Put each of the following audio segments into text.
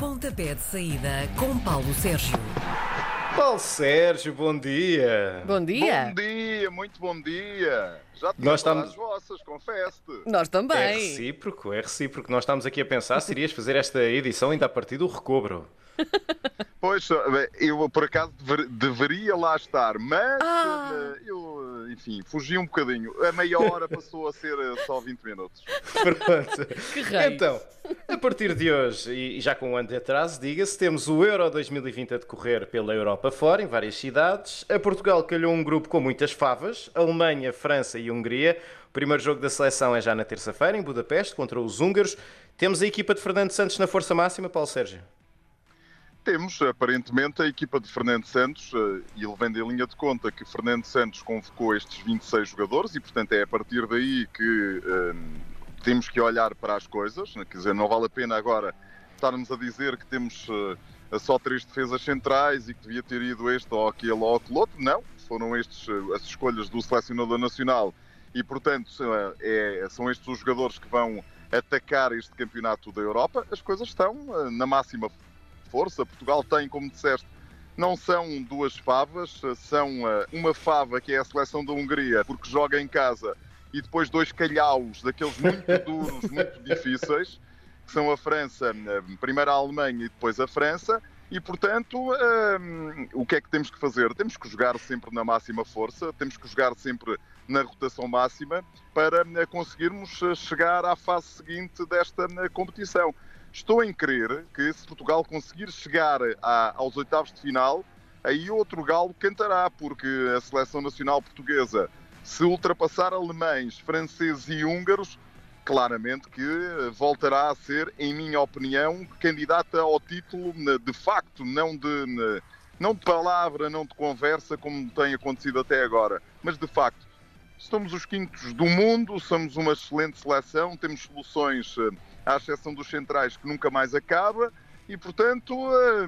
Pontapé de saída com Paulo Sérgio. Paulo Sérgio, bom dia. Bom dia. Bom dia, muito bom dia. Já te Nós estamos... as vossas, confesso-te. Nós É também. recíproco, é recíproco. Nós estamos aqui a pensar se irias fazer esta edição ainda a partir do recobro. Pois, eu por acaso dever- deveria lá estar, mas Ah. eh, eu, eh, enfim, fugi um bocadinho. A meia hora passou a ser eh, só 20 minutos. Pronto. Que raio. Então, a partir de hoje, e já com um ano de atraso, diga-se, temos o Euro 2020 a decorrer pela Europa fora, em várias cidades. A Portugal calhou um grupo com muitas favas, Alemanha, França e Hungria. O primeiro jogo da seleção é já na terça-feira, em Budapeste, contra os húngaros. Temos a equipa de Fernando Santos na força máxima, Paulo Sérgio. Temos, aparentemente, a equipa de Fernando Santos, eh, e levando em linha de conta que Fernando Santos convocou estes 26 jogadores, e portanto é a partir daí que eh, temos que olhar para as coisas. Quer dizer, não vale a pena agora estarmos a dizer que temos eh, só três defesas centrais e que devia ter ido este ou aquele ou aquele outro. Não, foram estes as escolhas do selecionador nacional e, portanto, é- são estes os jogadores que vão atacar este campeonato da Europa. As coisas estão na máxima força. Portugal tem, como disseste, não são duas favas, são eh, uma fava que é a seleção da Hungria, porque joga em casa, e depois dois calhaus daqueles muito duros, muito difíceis, que são a França, eh, primeiro a Alemanha e depois a França. E, portanto, eh, o que é que temos que fazer? Temos que jogar sempre na máxima força, temos que jogar sempre na rotação máxima para conseguirmos chegar à fase seguinte desta competição. Estou em crer que se Portugal conseguir chegar a- aos oitavos de final, aí outro galo cantará, porque a seleção nacional portuguesa, se ultrapassar alemães, franceses e húngaros, claramente que voltará a ser, em minha opinião, candidata ao título né, de facto, não de, né, não de palavra, não de conversa, como tem acontecido até agora, mas de facto. Somos os quintos do mundo, somos uma excelente seleção, temos soluções, eh, à exceção dos centrais, que nunca mais acaba. E, portanto,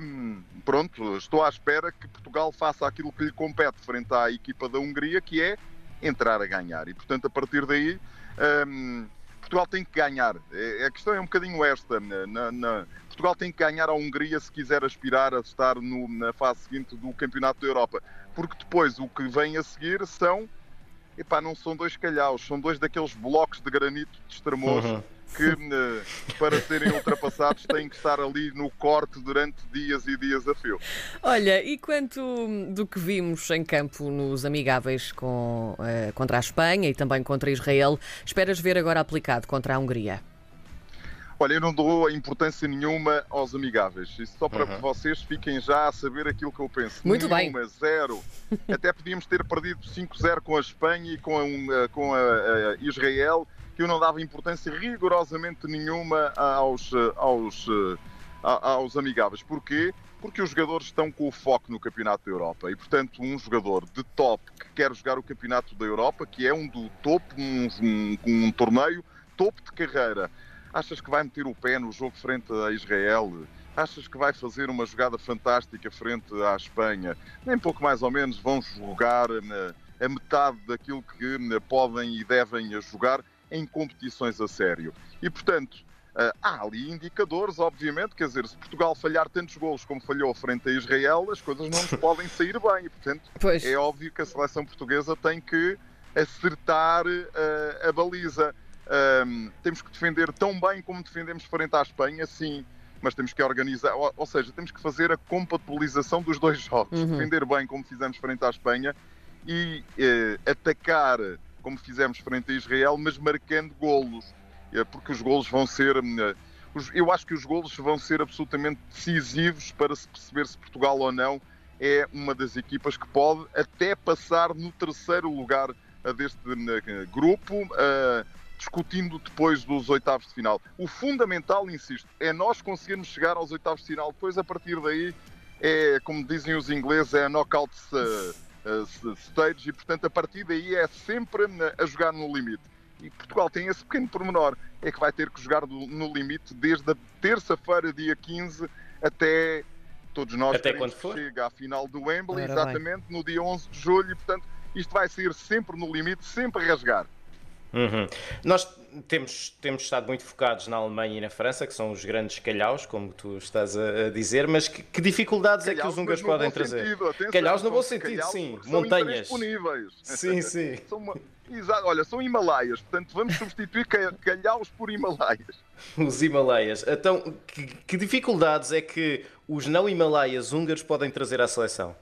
hum, pronto, estou à espera que Portugal faça aquilo que lhe compete frente à equipa da Hungria, que é entrar a ganhar. E, portanto, a partir daí, hum, Portugal tem que ganhar. É- A questão é um bocadinho esta. na- Portugal tem que ganhar à Hungria se quiser aspirar a estar na fase seguinte do Campeonato da Europa. Porque depois o que vem a seguir são. Epá, não são dois calhaus, são dois daqueles blocos de granito de extremoso Uhum. Que, eh, para serem ultrapassados, têm que estar ali no corte durante dias e dias a fio. Olha, e quanto do que vimos em campo nos amigáveis com, eh, contra a Espanha e também contra Israel, esperas ver agora aplicado contra a Hungria? Olha, eu não dou importância nenhuma aos amigáveis. Isso só para Uhum. que vocês fiquem já a saber aquilo que eu penso. Muito bem. nenhuma, zero. Até podíamos ter perdido 5-0 com a Espanha e com, a, eh, com a, a Israel, que eu não dava importância rigorosamente nenhuma aos, eh, aos, eh, aos amigáveis. Porquê? Porque os jogadores estão com o foco no Campeonato da Europa e, portanto, um jogador de top que quer jogar o Campeonato da Europa, que é um do topo, um, um, um torneio topo de carreira, Achas que vai meter o pé no jogo frente a Israel? Achas que vai fazer uma jogada fantástica frente à Espanha? Nem pouco mais ou menos vão jogar eh, a metade daquilo que podem e devem jogar em competições a sério. E, portanto, eh, há ali indicadores, obviamente, quer dizer, se Portugal falhar tantos golos como falhou frente a Israel, as coisas não nos podem sair bem. E, portanto, Pois. é óbvio que a seleção portuguesa tem que acertar eh, a baliza. Ahm, temos que defender tão bem como defendemos frente à Espanha, sim, mas temos que organizar, ou, ou seja, temos que fazer a compatibilização dos dois jogos. Uhum. Defender bem como fizemos frente à Espanha e eh, atacar como fizemos frente a Israel, mas marcando golos, eh, porque os golos vão ser. hum, os- eu acho que os golos vão ser absolutamente decisivos para se perceber se Portugal ou não é uma das equipas que pode até passar no terceiro lugar deste eh, grupo, eh, discutindo depois dos oitavos de final. O fundamental, insisto, é nós conseguirmos chegar aos oitavos de final. Depois, a partir daí, é, como dizem os ingleses, é a knockout eh, eh, stage e, portanto, a partir daí é sempre eh, a jogar no limite. E Portugal tem esse pequeno pormenor, é que vai ter que jogar no limite desde a terça-feira, dia 15, até todos nós Até quando for? chegue à final do Wembley, bem. exatamente no dia 11 de julho, e portanto isto vai ser sempre no limite, sempre a rasgar. Uhum. Nós temos, temos estado muito focados na Alemanha e na França, que são os grandes calhaus, como tu estás a, dizer, mas que, que dificuldades calhaus, é que os húngaros podem trazer? Sentido, calhaus no bom sentido, sim. Montanhas. disponíveis. Sim, sim. são, exato, olha, são Himalaias, portanto vamos substituir calhaus por Himalaias. Os Himalaias. Então, que, que dificuldades é que os não Himalaias húngaros podem trazer à seleção?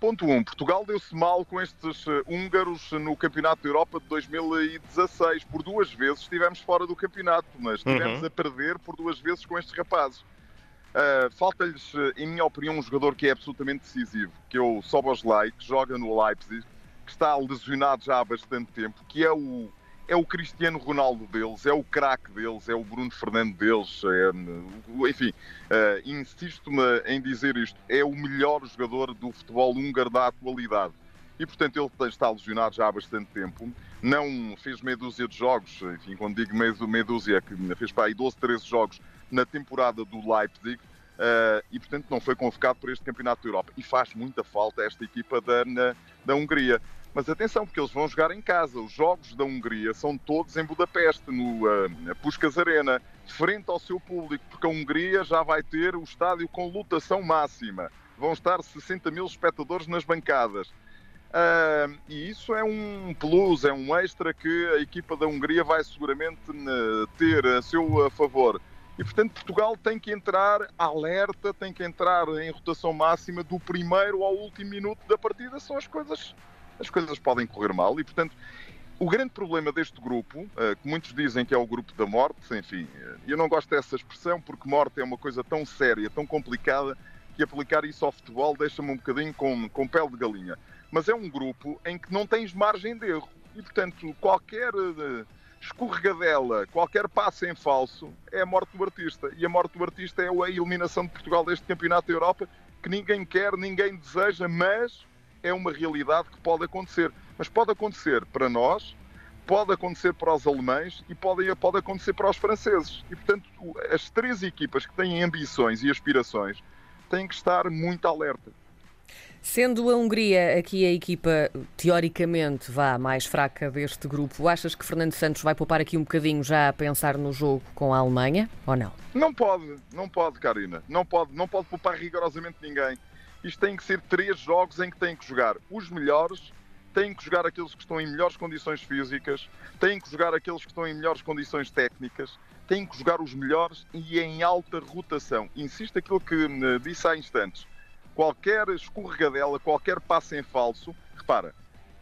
Ponto 1. Um, Portugal deu-se mal com estes uh, húngaros no Campeonato da Europa de 2016. Por duas vezes estivemos fora do campeonato, mas estivemos uhum. a perder por duas vezes com estes rapazes. Uh, Falta-lhes, uh, em minha opinião, um jogador que é absolutamente decisivo, que é o Soboslai, que joga no Leipzig, que está lesionado já há bastante tempo, que é o é o Cristiano Ronaldo deles, é o craque deles, é o Bruno Fernando deles, é, enfim, uh, insisto-me em dizer isto, é o melhor jogador do futebol húngaro da atualidade. E, portanto, ele está lesionado já há bastante tempo. Não fez meia dúzia de jogos, enfim, quando digo meia, dúzia, é que fez para aí 12, 13 jogos na temporada do Leipzig. Uh, e, portanto, não foi convocado para este Campeonato da Europa. E faz muita falta esta equipa da, na, da Hungria. Mas atenção, porque eles vão jogar em casa. Os jogos da Hungria são todos em Budapeste, no uh, Puskas Arena, frente ao seu público, porque a Hungria já vai ter o estádio com lotação máxima. Vão estar 60 mil espectadores nas bancadas. Uh, e isso é um plus, é um extra que a equipa da Hungria vai seguramente uh, ter a seu favor. E, portanto, Portugal tem que entrar alerta, tem que entrar em rotação máxima do primeiro ao último minuto da partida. São as coisas as coisas podem correr mal e, portanto, o grande problema deste grupo, eh, que muitos dizem que é o grupo da morte, enfim, eh, eu não gosto dessa expressão porque morte é uma coisa tão séria, tão complicada, que aplicar isso ao futebol deixa-me um bocadinho com, com pele de galinha. Mas é um grupo em que não tens margem de erro e, portanto, qualquer eh, escorregadela, qualquer passo em falso é a morte do artista. E a morte do artista é a eliminação de Portugal deste Campeonato da Europa, que ninguém quer, ninguém deseja, mas é uma realidade que pode acontecer. Mas pode acontecer para nós, pode acontecer para os alemães e pode, pode acontecer para os franceses. E, portanto, as três equipas que têm ambições e aspirações têm que estar muito alerta. Sendo a Hungria aqui a equipa teoricamente vá mais fraca deste grupo, achas que Fernando Santos vai poupar aqui um bocadinho já a pensar no jogo com a Alemanha ou não? Não pode, não pode, Karina. Não pode, não pode poupar rigorosamente ninguém isto tem que ser três jogos em que têm que jogar os melhores, têm que jogar aqueles que estão em melhores condições físicas, têm que jogar aqueles que estão em melhores condições técnicas, têm que jogar os melhores e em alta rotação. Insisto aquilo que disse há instantes. Qualquer escorregadela, qualquer passo em falso, repara,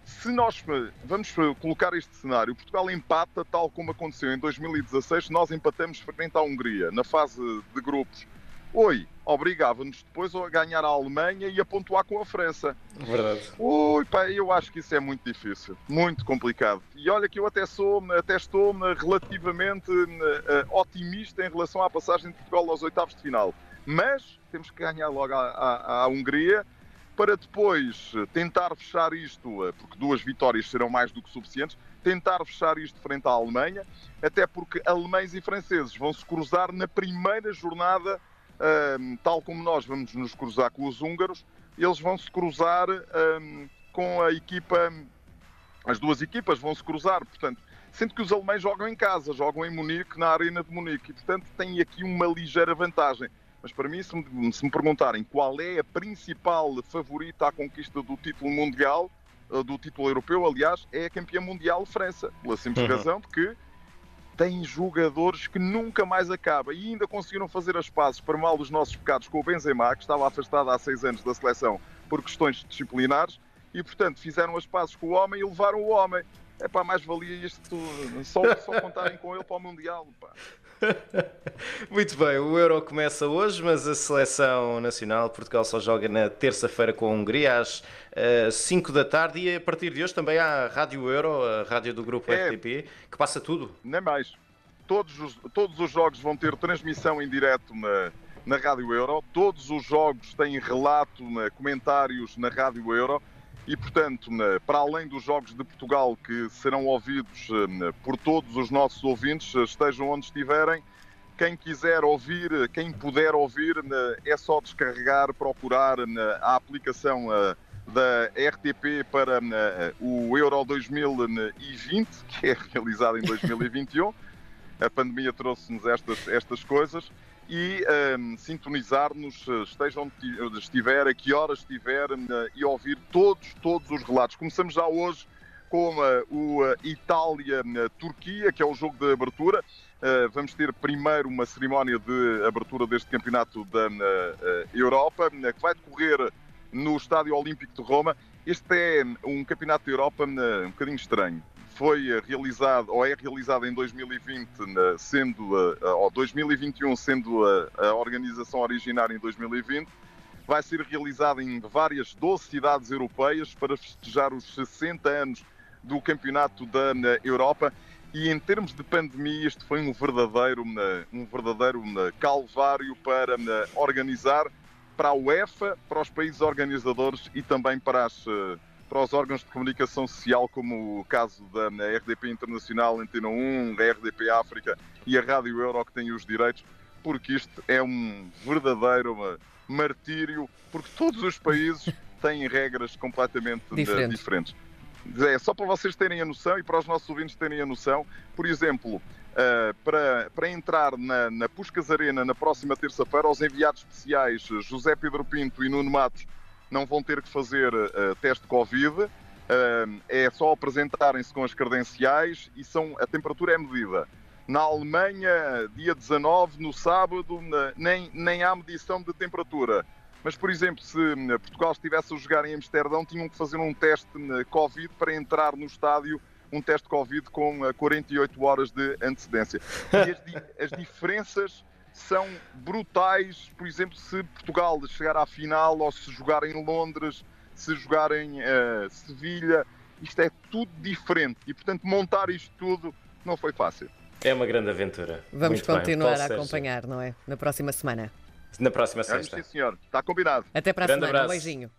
se nós vamos colocar este cenário, Portugal empata tal como aconteceu em 2016, nós empatamos frente à Hungria na fase de grupos Oi, obrigava-nos depois a ganhar a Alemanha e a pontuar com a França. Verdade. Ui, pá, eu acho que isso é muito difícil, muito complicado. E olha que eu até sou, até estou relativamente uh, otimista em relação à passagem de Portugal aos oitavos de final. Mas temos que ganhar logo à Hungria para depois tentar fechar isto, eh, porque duas vitórias serão mais do que suficientes, tentar fechar isto frente à Alemanha, até porque alemães e franceses vão se cruzar na primeira jornada um, tal como nós vamos nos cruzar com os húngaros, eles vão se cruzar um, com a equipa, as duas equipas vão se cruzar, portanto, sendo que os alemães jogam em casa, jogam em Munique, na Arena de Munique, e portanto têm aqui uma ligeira vantagem. Mas para mim, se me, se me perguntarem qual é a principal favorita à conquista do título mundial, eh, do título europeu, aliás, é a campeã mundial França, pela simples uhum. razão de que tem jogadores que nunca mais acaba e ainda conseguiram fazer as pazes para mal dos nossos pecados com o Benzema, que estava afastado há seis anos da seleção por questões disciplinares, e portanto fizeram as pazes com o homem e levaram o homem. É pá, mais valia isto, só, só contarem com ele para o Mundial. Pá. Muito bem, o Euro começa hoje, mas a seleção nacional, Portugal só joga na terça-feira com a Hungria às uh, eh, 5 da tarde e a partir de hoje também há a Rádio Euro, a rádio do grupo é, RTP, que passa tudo. Nem mais. Todos os, todos os jogos vão ter transmissão em direto na, na Rádio Euro, todos os jogos têm relato, na, comentários na Rádio Euro e, portanto, para além dos Jogos de Portugal que serão ouvidos eh, por todos os nossos ouvintes, eh, estejam onde estiverem, quem quiser ouvir, quem puder ouvir, é só descarregar, procurar a aplicação da RTP para o Euro 2020, que é realizado em 2021. A pandemia trouxe-nos estas, estas coisas e um, sintonizar-nos, esteja onde estiver, a que horas estiver, uh, e ouvir todos, todos os relatos. Começamos já hoje com uh, o Itália-Turquia, que é o jogo de abertura. vamos ter primeiro uma cerimónia de abertura deste campeonato da Europa, que vai decorrer no Estádio Olímpico de Roma. Este é um campeonato da Europa um bocadinho estranho. Foi realizado, ou é realizado em 2020, sendo, ou 2021, sendo a, organização originária em 2020. Vai ser realizado em várias 12 cidades europeias para festejar os 60 anos do Campeonato da Europa. E em termos de pandemia, este foi um verdadeiro, um verdadeiro calvário para organizar para a UEFA, para os países organizadores e também para, as, eh, para os órgãos de comunicação social, como o caso da RDP Internacional, Antena 1, a RDP África e a Rádio Euro, que têm os direitos, porque isto é um verdadeiro martírio, porque todos os países têm regras completamente eh, Diferente. diferentes. É, só para vocês terem a noção e para os nossos ouvintes terem a noção, por exemplo, Uh, para, para entrar na, na Puscas Arena na próxima terça-feira, os enviados especiais José Pedro Pinto e Nuno Matos não vão ter que fazer uh, teste Covid. Uh, é só apresentarem-se com as credenciais e são, a temperatura é medida. Na Alemanha, dia 19, no sábado, nem, nem há medição de temperatura. Mas, por exemplo, se Portugal estivesse a jogar em Amsterdão, tinham que fazer um teste Covid para entrar no estádio um teste Covid com 48 eh, horas de antecedência. E as, as diferenças são brutais, por exemplo, se Portugal chegar à final ou se jogar em Londres, se jogar em uh, Sevilha, isto é tudo diferente e, portanto, montar isto tudo não foi fácil. É uma grande aventura. Vamos Muito continuar a acompanhar, não é? Na próxima semana. Na próxima sexta. sim, senhor. Está combinado. Até para a semana. Um beijinho.